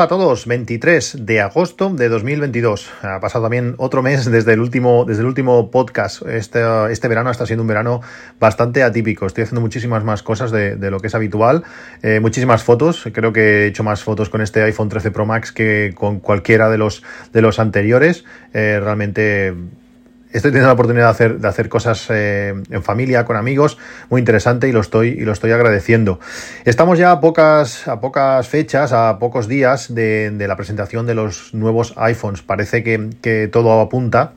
Hola a todos, 23 de agosto de 2022. Ha pasado también otro mes desde el último, desde el último podcast. Este, este verano está siendo un verano bastante atípico. Estoy haciendo muchísimas más cosas de, lo que es habitual. Eh, muchísimas fotos. Creo que he hecho más fotos con este iPhone 13 Pro Max que con cualquiera de los, de los anteriores. Eh, realmente estoy teniendo la oportunidad de hacer, de hacer cosas eh, en familia, con amigos, muy interesante y lo estoy, y lo estoy agradeciendo. Estamos ya a pocas, a pocas fechas, a pocos días de, de la presentación de los nuevos iPhones. Parece que, que todo apunta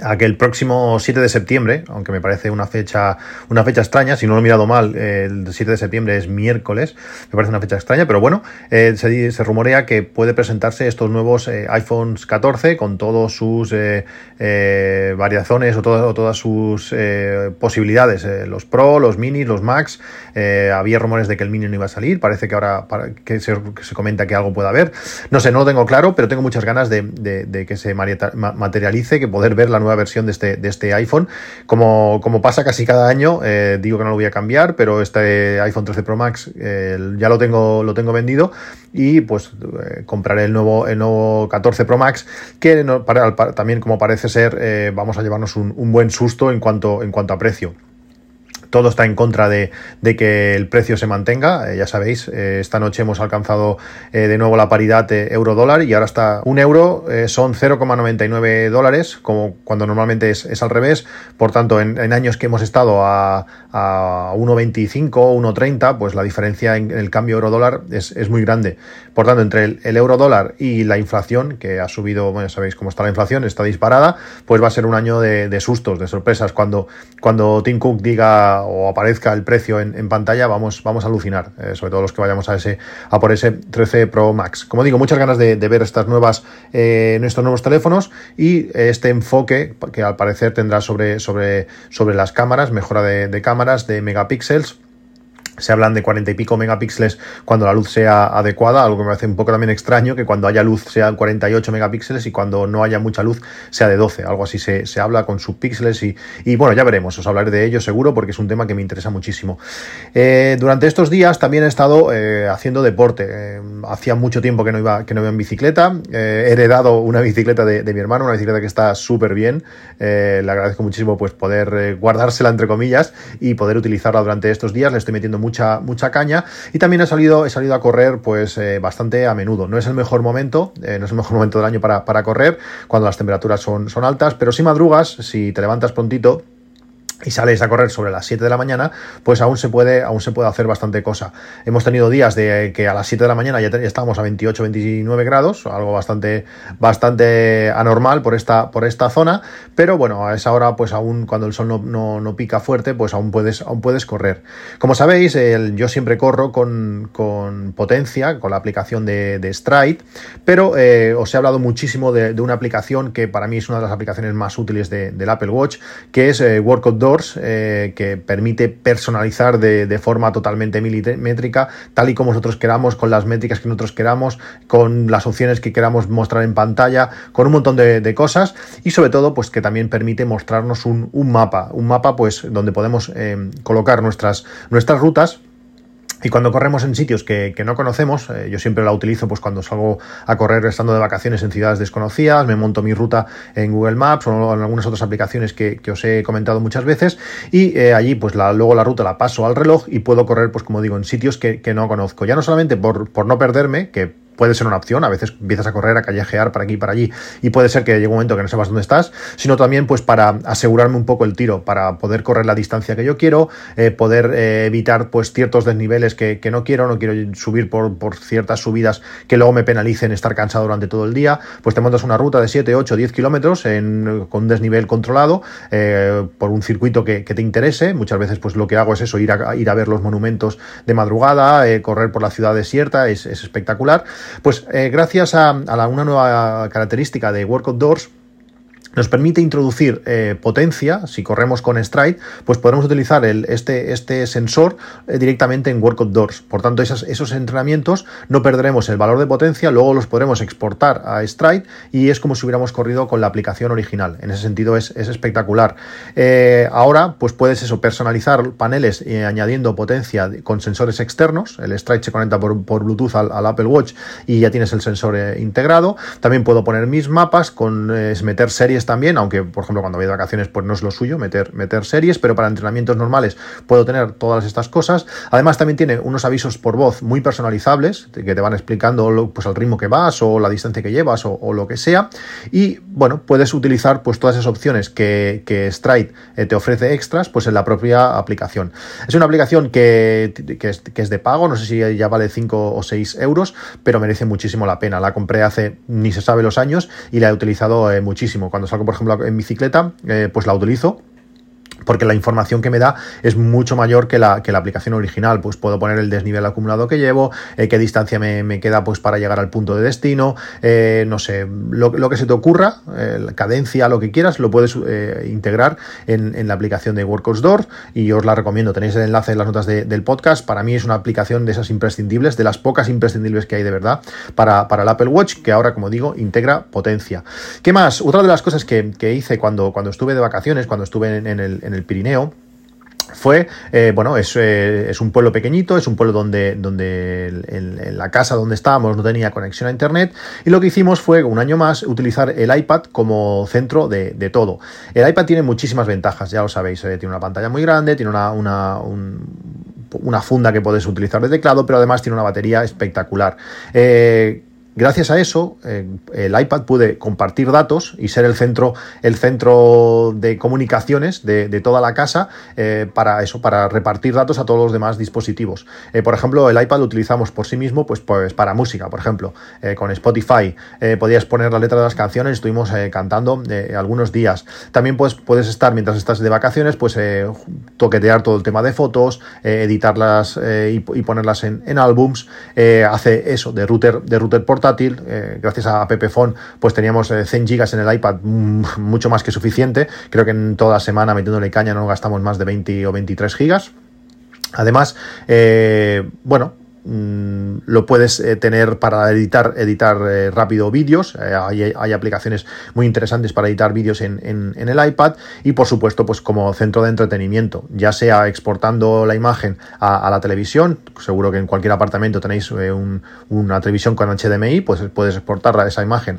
a que el próximo 7 de septiembre, aunque me parece una fecha, una fecha extraña, si no lo he mirado mal, el 7 de septiembre es miércoles, me parece una fecha extraña, pero bueno, eh, se, rumorea que puede presentarse estos nuevos eh, iPhones 14 con todos sus eh, variaciones o, todas sus posibilidades, los Pro, los Mini, los Max, había rumores de que el Mini no iba a salir, parece que ahora que se, comenta que algo puede haber, no sé, no lo tengo claro, pero tengo muchas ganas de, de que se materialice, que poder ver la nueva versión de este, de este iPhone. Como, como pasa casi cada año, eh, digo que no lo voy a cambiar, pero este iPhone 13 Pro Max eh, ya lo tengo, lo tengo vendido y pues eh, compraré el nuevo, el nuevo 14 Pro Max, que también como parece ser, vamos a llevarnos un, un, buen susto en cuanto, en cuanto a precio todo está en contra de, que el precio se mantenga. Eh, ya sabéis, eh, esta noche hemos alcanzado eh, de nuevo la paridad euro-dólar y ahora está un euro, son 0,99 dólares, como cuando normalmente es, al revés. Por tanto, en, años que hemos estado a, a 1,25, 1,30, pues la diferencia en, el cambio euro-dólar es, muy grande. Por tanto, entre el, euro-dólar y la inflación, que ha subido, bueno, ya sabéis cómo está la inflación, está disparada, pues va a ser un año de, de sustos, de sorpresas. Cuando, cuando Tim Cook diga o aparezca el precio en, pantalla, vamos, vamos a alucinar, eh, sobre todo los que vayamos a ese a por ese 13 Pro Max. Como digo, muchas ganas de, ver estas nuevas, eh, estos nuevos teléfonos y este enfoque que al parecer tendrá sobre, sobre, sobre las cámaras, mejora de cámaras, de megapíxeles se hablan de 40 y pico megapíxeles cuando la luz sea adecuada, algo que me hace un poco también extraño, que cuando haya luz sea 48 megapíxeles y cuando no haya mucha luz sea de 12, algo así se, se habla con subpíxeles y, y, bueno, ya veremos, os hablaré de ello seguro porque es un tema que me interesa muchísimo. Eh, durante estos días también he estado eh, haciendo deporte, eh, hacía mucho tiempo que no iba, que no iba en bicicleta, he heredado una bicicleta de, de, mi hermano, una bicicleta que está súper bien, le agradezco muchísimo pues poder guardársela entre comillas y poder utilizarla durante estos días, le estoy metiendo mucha, mucha caña y también he salido, he salido a correr pues eh, bastante a menudo. No es el mejor momento, eh, no es el mejor momento del año para, para correr cuando las temperaturas son, son altas, pero si madrugas, si te levantas prontito, y sales a correr sobre las 7 de la mañana, pues aún se puede, aún se puede hacer bastante cosa. Hemos tenido días de que a las 7 de la mañana ya, estábamos a 28, 29 grados, algo bastante, bastante anormal por esta, por esta zona, pero bueno, a esa hora, pues aún cuando el sol no, no, pica fuerte, pues aún puedes, aún puedes correr. Como sabéis, yo siempre corro con, con, potencia, con la aplicación de, de Stride, pero eh, os he hablado muchísimo de, una aplicación que para mí es una de las aplicaciones más útiles del Apple Watch, que es eh, Workout eh, que permite personalizar de, forma totalmente milimétrica, tal y como nosotros queramos, con las métricas que nosotros queramos, con las opciones que queramos mostrar en pantalla, con un montón de, cosas. Y sobre todo pues que también permite mostrarnos un, mapa, un mapa pues donde podemos eh, colocar nuestras, nuestras rutas y cuando corremos en sitios que, no conocemos, eh, yo siempre la utilizo pues cuando salgo a correr estando de vacaciones en ciudades desconocidas, me monto mi ruta en Google Maps o en algunas otras aplicaciones que, os he comentado muchas veces y eh, allí pues la, luego la ruta la paso al reloj y puedo correr pues como digo en sitios que, que no conozco. Ya no solamente por, por no perderme, que puede ser una opción, a veces empiezas a correr, a callejear para aquí y para allí y puede ser que llegue un momento que no sepas dónde estás, sino también pues para asegurarme un poco el tiro, para poder correr la distancia que yo quiero, eh, poder eh, evitar pues ciertos desniveles que, no quiero, no quiero subir por, por, ciertas subidas que luego me penalicen estar cansado durante todo el día, pues te montas una ruta de 7, 8, 10 kilómetros con un desnivel controlado eh, por un circuito que, te interese, muchas veces pues lo que hago es eso, ir a, ir a ver los monumentos de madrugada, correr por la ciudad desierta, es, es espectacular pues eh, gracias a, una nueva característica de Work Outdoors, nos permite introducir eh, potencia, si corremos con Stride, pues podremos utilizar este, este sensor eh, directamente en Work Outdoors. Por tanto, esos, entrenamientos no perderemos el valor de potencia, luego los podremos exportar a Stride y es como si hubiéramos corrido con la aplicación original. En ese sentido es, espectacular. Eh, ahora, pues puedes eso, personalizar paneles añadiendo potencia con sensores externos. El Stride se conecta por, Bluetooth al, Apple Watch y ya tienes el sensor integrado. También puedo poner mis mapas, con meter series también, aunque por ejemplo cuando voy vacaciones pues no es lo suyo meter, meter series, pero para entrenamientos normales puedo tener todas estas cosas. Además también tiene unos avisos por voz muy personalizables que te van explicando pues el ritmo que vas o la distancia que llevas o, lo que sea. Y bueno, puedes utilizar pues todas esas opciones que, que Stride eh, te ofrece extras pues en la propia aplicación. Es una aplicación que, que es de pago, no sé si ya vale 5 o 6 euros, pero merece muchísimo la pena. La compré hace ni se sabe los años y la he utilizado eh, muchísimo. Cuando salgo, por ejemplo, en bicicleta, eh, pues la utilizo porque la información que me da es mucho mayor que la, que la aplicación original. Pues puedo poner el desnivel acumulado que llevo, eh, qué distancia me, queda pues para llegar al punto de destino, eh, no sé, lo, que se te ocurra, eh, la cadencia, lo que quieras, lo puedes integrar en, la aplicación de Workouts Door y os la recomiendo. Tenéis el enlace en las notas del podcast. Para mí es una aplicación de esas imprescindibles, de las pocas imprescindibles que hay de verdad para, para el Apple Watch, que ahora, como digo, integra potencia. ¿Qué más? Otra de las cosas que, hice cuando, cuando estuve de vacaciones, cuando estuve en el en el Pirineo, fue, eh, bueno, eh, es, un pueblo pequeñito, es un pueblo donde, donde en, la casa donde estábamos no tenía conexión a internet y lo que hicimos fue un año más utilizar el iPad como centro de, todo. El iPad tiene muchísimas ventajas, ya lo sabéis, eh, tiene una pantalla muy grande, tiene una, una, una funda que puedes utilizar de teclado, pero además tiene una batería espectacular. Gracias a eso, eh, el iPad puede compartir datos y ser el centro, el centro de comunicaciones de, toda la casa eh, para eso, para repartir datos a todos los demás dispositivos. Eh, por ejemplo, el iPad lo utilizamos por sí mismo, pues, pues para música, por ejemplo, con Spotify. podías poner la letra de las canciones, estuvimos cantando algunos días. También pues, puedes estar, mientras estás de vacaciones, pues toquetear todo el tema de fotos, editarlas y, ponerlas en, en álbums. hace eso de router, de router eh, gracias a Pepefon, pues teníamos 100 eh, gigas en el iPad, mm, mucho más que suficiente. Creo que en toda semana metiéndole caña no gastamos más de 20 o 23 gigas. Además, eh, bueno, Mm, lo puedes eh, tener para editar, editar eh, rápido vídeos. Eh, hay, aplicaciones muy interesantes para editar vídeos en, el iPad y por supuesto pues como centro de entretenimiento, ya sea exportando la imagen a, la televisión, seguro que en cualquier apartamento tenéis una televisión con HDMI, pues puedes exportar esa imagen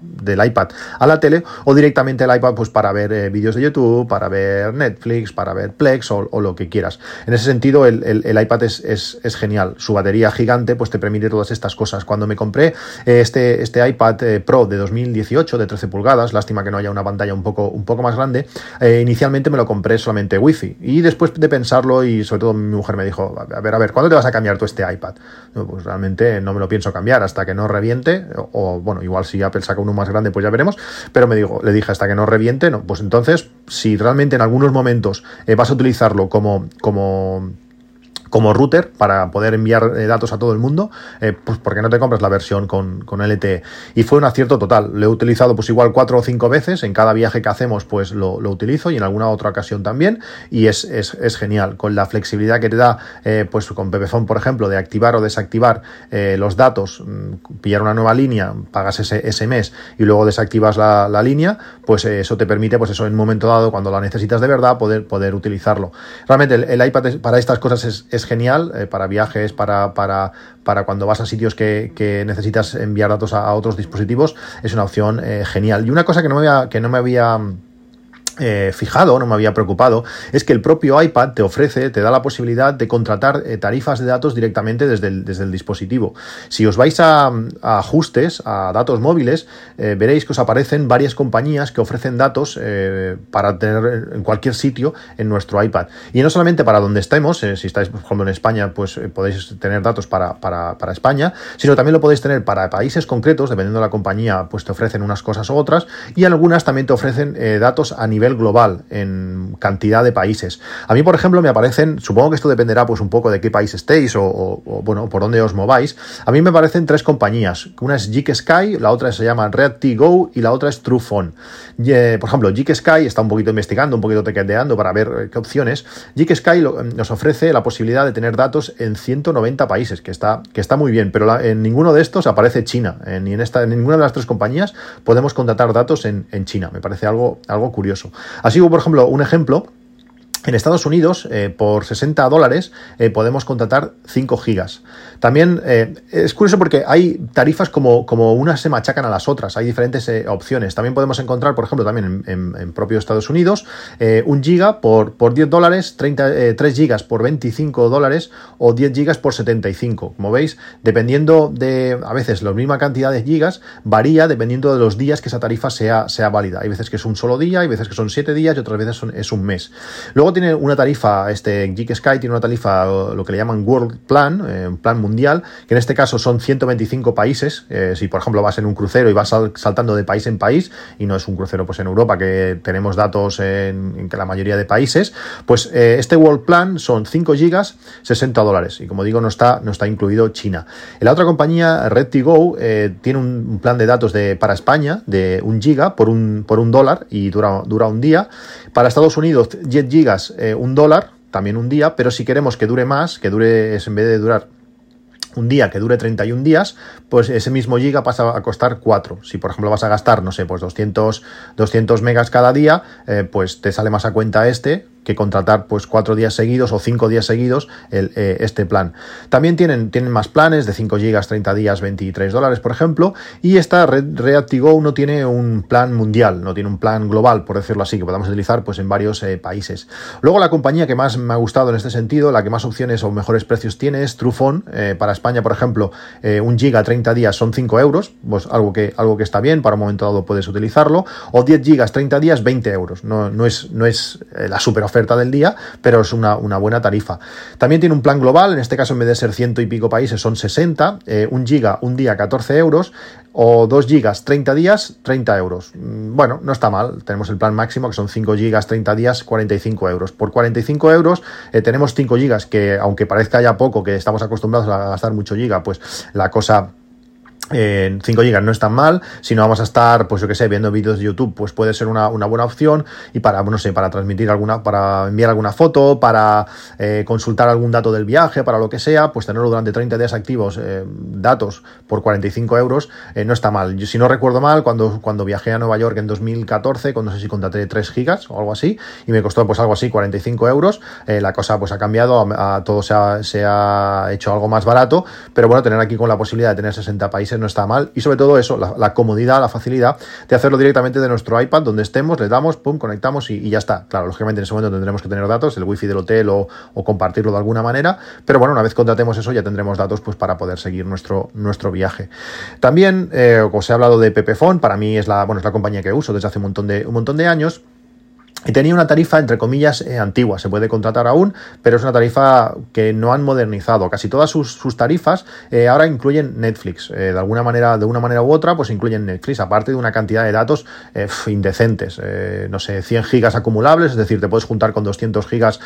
del iPad a la tele o directamente el iPad pues para ver vídeos de YouTube, para ver Netflix, para ver Plex o, lo que quieras. En ese sentido el, iPad es, es genial su batería gigante pues te permite todas estas cosas. Cuando me compré eh, este, este iPad eh, Pro de 2018 de 13 pulgadas, lástima que no haya una pantalla un poco, un poco más grande, eh, inicialmente me lo compré solamente Wi-Fi y después de pensarlo y sobre todo mi mujer me dijo, a ver, a ver, ¿cuándo te vas a cambiar tú este iPad? pues realmente no me lo pienso cambiar hasta que no reviente o, bueno, igual si Apple saca uno más grande pues ya veremos, pero me digo, le dije hasta que no reviente, no, pues entonces si realmente en algunos momentos vas a utilizarlo como, como como router para poder enviar eh, datos a todo el mundo, eh, pues porque no te compras la versión con, LTE. Y fue un acierto total. Lo he utilizado pues igual cuatro o cinco veces. En cada viaje que hacemos pues lo, utilizo y en alguna otra ocasión también. Y es, genial. Con la flexibilidad que te da eh, pues con Pepefon, por ejemplo, de activar o desactivar los datos, mm, pillar una nueva línea, pagas ese, ese mes y luego desactivas la, línea, pues eso te permite pues eso en un momento dado cuando la necesitas de verdad poder, poder utilizarlo. Realmente el, iPad para estas cosas es genial eh, para viajes, para, para, para, cuando vas a sitios que, necesitas enviar datos a, otros dispositivos, es una opción eh, genial. Y una cosa que no me había, que no me había eh, fijado, no me había preocupado, es que el propio iPad te ofrece, te da la posibilidad de contratar eh, tarifas de datos directamente desde el, desde el, dispositivo. Si os vais a, ajustes, a datos móviles, eh, veréis que os aparecen varias compañías que ofrecen datos para tener en cualquier sitio en nuestro iPad. Y no solamente para donde estemos, si estáis, por ejemplo, en España, pues podéis tener datos para, para, para, España, sino también lo podéis tener para países concretos, dependiendo de la compañía, pues te ofrecen unas cosas u otras, y algunas también te ofrecen datos a nivel global, en cantidad de países. A mí, por ejemplo, me aparecen, supongo que esto dependerá pues un poco de qué país estéis o, bueno, por dónde os mováis. A mí me aparecen tres compañías. Una es Geek Sky, la otra se llama Red Go y la otra es Truephone. Eh, por ejemplo, Geek Sky está un poquito investigando, un poquito tequeteando para ver eh, qué opciones. Geek Sky nos ofrece la posibilidad de tener datos en 190 países, que está, que está muy bien, pero en ninguno de estos aparece China. ni en, esta, en ninguna de las tres compañías podemos contratar datos en, en China. Me parece algo, algo curioso. Así como, por ejemplo, un ejemplo en Estados Unidos, eh, por 60 dólares, eh, podemos contratar 5 gigas. También eh, es curioso porque hay tarifas como, como unas se machacan a las otras, hay diferentes opciones. También podemos encontrar, por ejemplo, también en, propio Estados Unidos, un giga por, por 10 dólares, 30, 3 gigas por 25 dólares o 10 gigas por 75. Como veis, dependiendo de, a veces, la misma cantidad de gigas, varía dependiendo de los días que esa tarifa sea, sea válida. Hay veces que es un solo día, hay veces que son 7 días y otras veces es un mes. Luego tiene una tarifa, este Geek Sky tiene una tarifa, lo que le llaman World Plan, eh, plan mundial, que en este caso son 125 países. Eh, si por ejemplo vas en un crucero y vas saltando de país en país, y no es un crucero pues en Europa que tenemos datos en, la mayoría de países, pues eh, este World Plan son 5 gigas, 60 dólares. Y como digo, no está, no está incluido China. La otra compañía, Red2Go, tiene un plan de datos para España de un giga por un, por un dólar y dura, dura un día. Para Estados Unidos, 10 gigas eh, un dólar, también un día, pero si queremos que dure más, que dure, en vez de durar un día que dure 31 días, pues ese mismo giga pasa a costar 4. Si por ejemplo vas a gastar, no sé, pues 200, 200 megas cada día, eh, pues te sale más a cuenta este que contratar pues cuatro días seguidos o cinco días seguidos el, eh, este plan. También tienen, tienen más planes de 5 gigas, 30 días, 23 dólares, por ejemplo, y esta Red Reactigo no tiene un plan mundial, no tiene un plan global, por decirlo así, que podamos utilizar pues en varios eh, países. Luego la compañía que más me ha gustado en este sentido, la que más opciones o mejores precios tiene es Trufone. Eh, para España, por ejemplo, un giga 30 días son 5 euros, pues algo que, algo que está bien, para un momento dado puedes utilizarlo, o 10 gigas 30 días 20 euros. No, no es, no es la super oferta del día, pero es una, buena tarifa. También tiene un plan global, en este caso en vez de ser ciento y pico países son 60, eh, un giga un día 14 euros o 2 gigas 30 días 30 euros. Mm, bueno, no está mal, tenemos el plan máximo que son 5 gigas 30 días 45 euros. Por 45 euros eh, tenemos 5 gigas que aunque parezca ya poco, que estamos acostumbrados a gastar mucho giga, pues la cosa en 5 GB no es tan mal, si no vamos a estar, pues yo que sé, viendo vídeos de YouTube, pues puede ser una, buena opción y para, no sé, para transmitir alguna, para enviar alguna foto, para eh, consultar algún dato del viaje, para lo que sea, pues tenerlo durante 30 días activos, eh, datos por 45 euros, eh, no está mal. Si no recuerdo mal, cuando, cuando viajé a Nueva York en 2014, cuando no sé si contraté 3 gigas o algo así, y me costó pues algo así, 45 euros, la cosa pues ha cambiado, a, todo se ha, se ha hecho algo más barato, pero bueno, tener aquí con la posibilidad de tener 60 países no está mal. Y sobre todo eso, la, comodidad, la facilidad de hacerlo directamente de nuestro iPad, donde estemos, le damos, pum, conectamos y, ya está. Claro, lógicamente en ese momento tendremos que tener datos, el wifi del hotel o, compartirlo de alguna manera, pero bueno, una vez contratemos eso ya tendremos datos pues para poder seguir nuestro, nuestro viaje. También, eh, os he hablado de Pepephone, para mí es la, bueno, es la compañía que uso desde hace un montón de, un montón de años. Y tenía una tarifa, entre comillas, eh, antigua, se puede contratar aún, pero es una tarifa que no han modernizado. Casi todas sus, tarifas eh, ahora incluyen Netflix. Eh, de alguna manera, de una manera u otra, pues incluyen Netflix, aparte de una cantidad de datos indecentes. no sé, 100 gigas acumulables, es decir, te puedes juntar con 200 gigas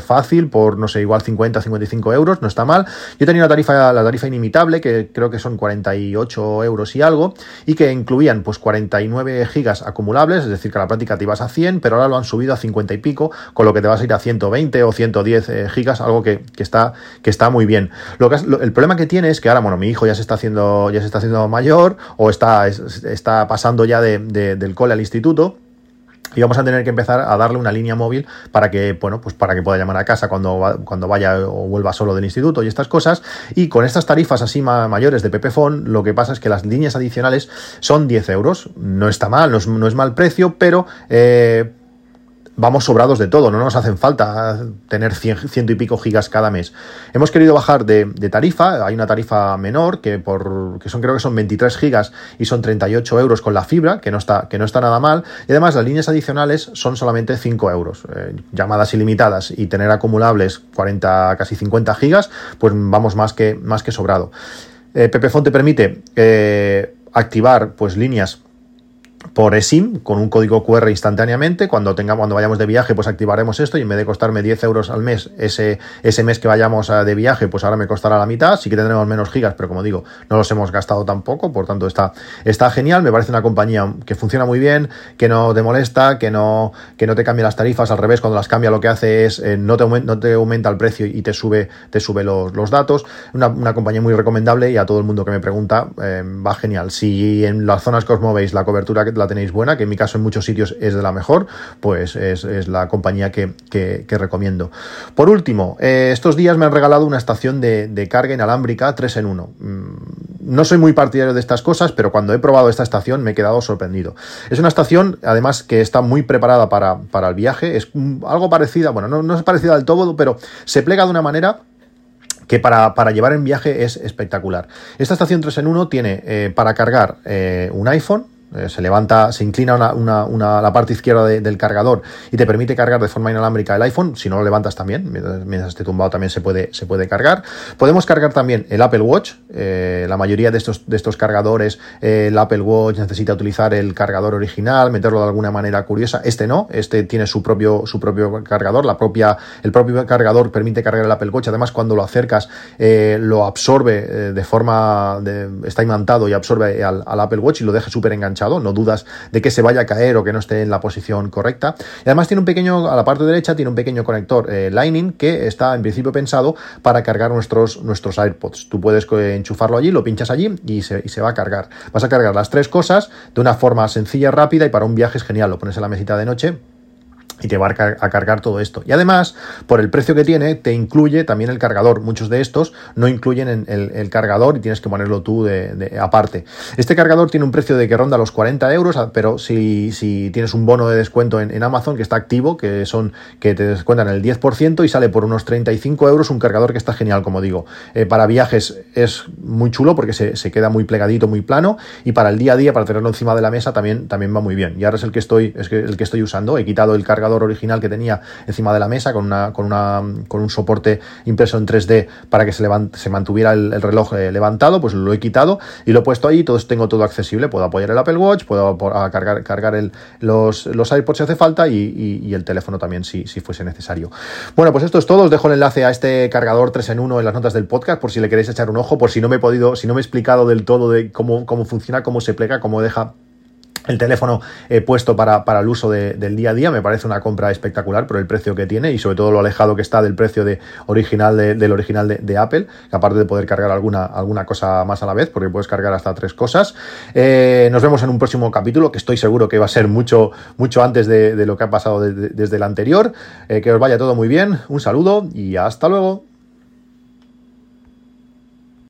fácil por, no sé, igual 50, 55 euros, no está mal. Yo tenía una tarifa, la tarifa inimitable, que creo que son 48 euros y algo, y que incluían pues 49 gigas acumulables, es decir, que a la práctica te ibas a 100, pero ahora lo han subido a 50 y pico, con lo que te vas a ir a 120 o 110 eh, gigas, algo que, está, que está muy bien. Lo que, el problema que tiene es que ahora, bueno, mi hijo ya se está haciendo, ya se está haciendo mayor o está, está pasando ya del cole al instituto y vamos a tener que empezar a darle una línea móvil para que, bueno, pues para que pueda llamar a casa cuando, cuando vaya o vuelva solo del instituto y estas cosas. Y con estas tarifas así mayores de Pepefon, lo que pasa es que las líneas adicionales son 10 euros. No está mal, no es, no es mal precio, pero eh, vamos sobrados de todo, no nos hacen falta tener ciento y pico gigas cada mes. Hemos querido bajar de, tarifa, hay una tarifa menor que por que son creo que son 23 gigas y son 38 euros con la fibra, que no está, que no está nada mal, y además las líneas adicionales son solamente 5 euros. Eh, llamadas ilimitadas y tener acumulables 40, casi 50 gigas, pues vamos más que, más que sobrado. Eh, te permite eh, activar pues líneas por eSIM con un código QR instantáneamente. Cuando tengamos, cuando vayamos de viaje, pues activaremos esto y en vez de costarme 10 euros al mes ese, ese mes que vayamos de viaje, pues ahora me costará la mitad. Sí que tendremos menos gigas, pero como digo, no los hemos gastado tampoco, por tanto está, está genial. Me parece una compañía que funciona muy bien, que no te molesta, que no, que no te cambia las tarifas. Al revés, cuando las cambia lo que hace es eh, no, te no te aumenta el precio y te sube, te sube los, los datos. Una, una, compañía muy recomendable y a todo el mundo que me pregunta eh, va genial. Si en las zonas Cosmo veis la cobertura que la tenéis buena, que en mi caso en muchos sitios es de la mejor, pues es, la compañía que, recomiendo. Por último, eh, estos días me han regalado una estación de, carga inalámbrica 3 en 1. Mm, no soy muy partidario de estas cosas, pero cuando he probado esta estación me he quedado sorprendido. Es una estación, además, que está muy preparada para, el viaje. Es algo parecida, bueno, no, es parecida del todo, pero se plega de una manera que para, llevar en viaje es espectacular. Esta estación 3 en 1 tiene eh, para cargar eh, un iPhone, se levanta, se inclina una, una, la parte izquierda del cargador y te permite cargar de forma inalámbrica el iPhone. Si no lo levantas también, mientras, esté tumbado también se puede, se puede cargar. Podemos cargar también el Apple Watch. Eh, la mayoría de estos, de estos cargadores, eh, el Apple Watch necesita utilizar el cargador original, meterlo de alguna manera curiosa. Este no, este tiene su propio, su propio cargador. La propia, el propio cargador permite cargar el Apple Watch. Además, cuando lo acercas, lo absorbe de forma, está imantado y absorbe al, al Apple Watch y lo deja súper enganchado no dudas de que se vaya a caer o que no esté en la posición correcta. Y además tiene un pequeño, a la parte derecha, tiene un pequeño conector eh, Lightning que está en principio pensado para cargar nuestros, nuestros AirPods. Tú puedes enchufarlo allí, lo pinchas allí y se, y se va a cargar. Vas a cargar las tres cosas de una forma sencilla, rápida y para un viaje es genial. Lo pones en la mesita de noche y te va a cargar todo esto. Y además, por el precio que tiene, te incluye también el cargador. Muchos de estos no incluyen el, cargador y tienes que ponerlo tú de, aparte. Este cargador tiene un precio de que ronda los 40 euros, pero si, si tienes un bono de descuento en, Amazon que está activo, que son que te descuentan el 10% y sale por unos 35 euros un cargador que está genial, como digo. Eh, para viajes es muy chulo porque se, queda muy plegadito, muy plano y para el día a día, para tenerlo encima de la mesa, también, también va muy bien. Y ahora es el que estoy, es el que estoy usando. He quitado el cargador original que tenía encima de la mesa con, una, con, una, con un soporte impreso en 3D para que se, se mantuviera el, reloj eh, levantado, pues lo he quitado y lo he puesto ahí, todo, tengo todo accesible, puedo apoyar el Apple Watch, puedo cargar, cargar el, los, los iPods si hace falta y, el teléfono también si, si fuese necesario. Bueno, pues esto es todo, os dejo el enlace a este cargador 3 en 1 en las notas del podcast por si le queréis echar un ojo, por si no me he podido, si no me he explicado del todo de cómo, cómo funciona, cómo se plega, cómo deja el teléfono eh, puesto para, para, el uso del día a día me parece una compra espectacular por el precio que tiene y sobre todo lo alejado que está del precio de original del original de, Apple, aparte de poder cargar alguna, alguna cosa más a la vez, porque puedes cargar hasta tres cosas. Eh, nos vemos en un próximo capítulo, que estoy seguro que va a ser mucho, mucho antes de, lo que ha pasado desde el anterior. Eh, que os vaya todo muy bien, un saludo y hasta luego.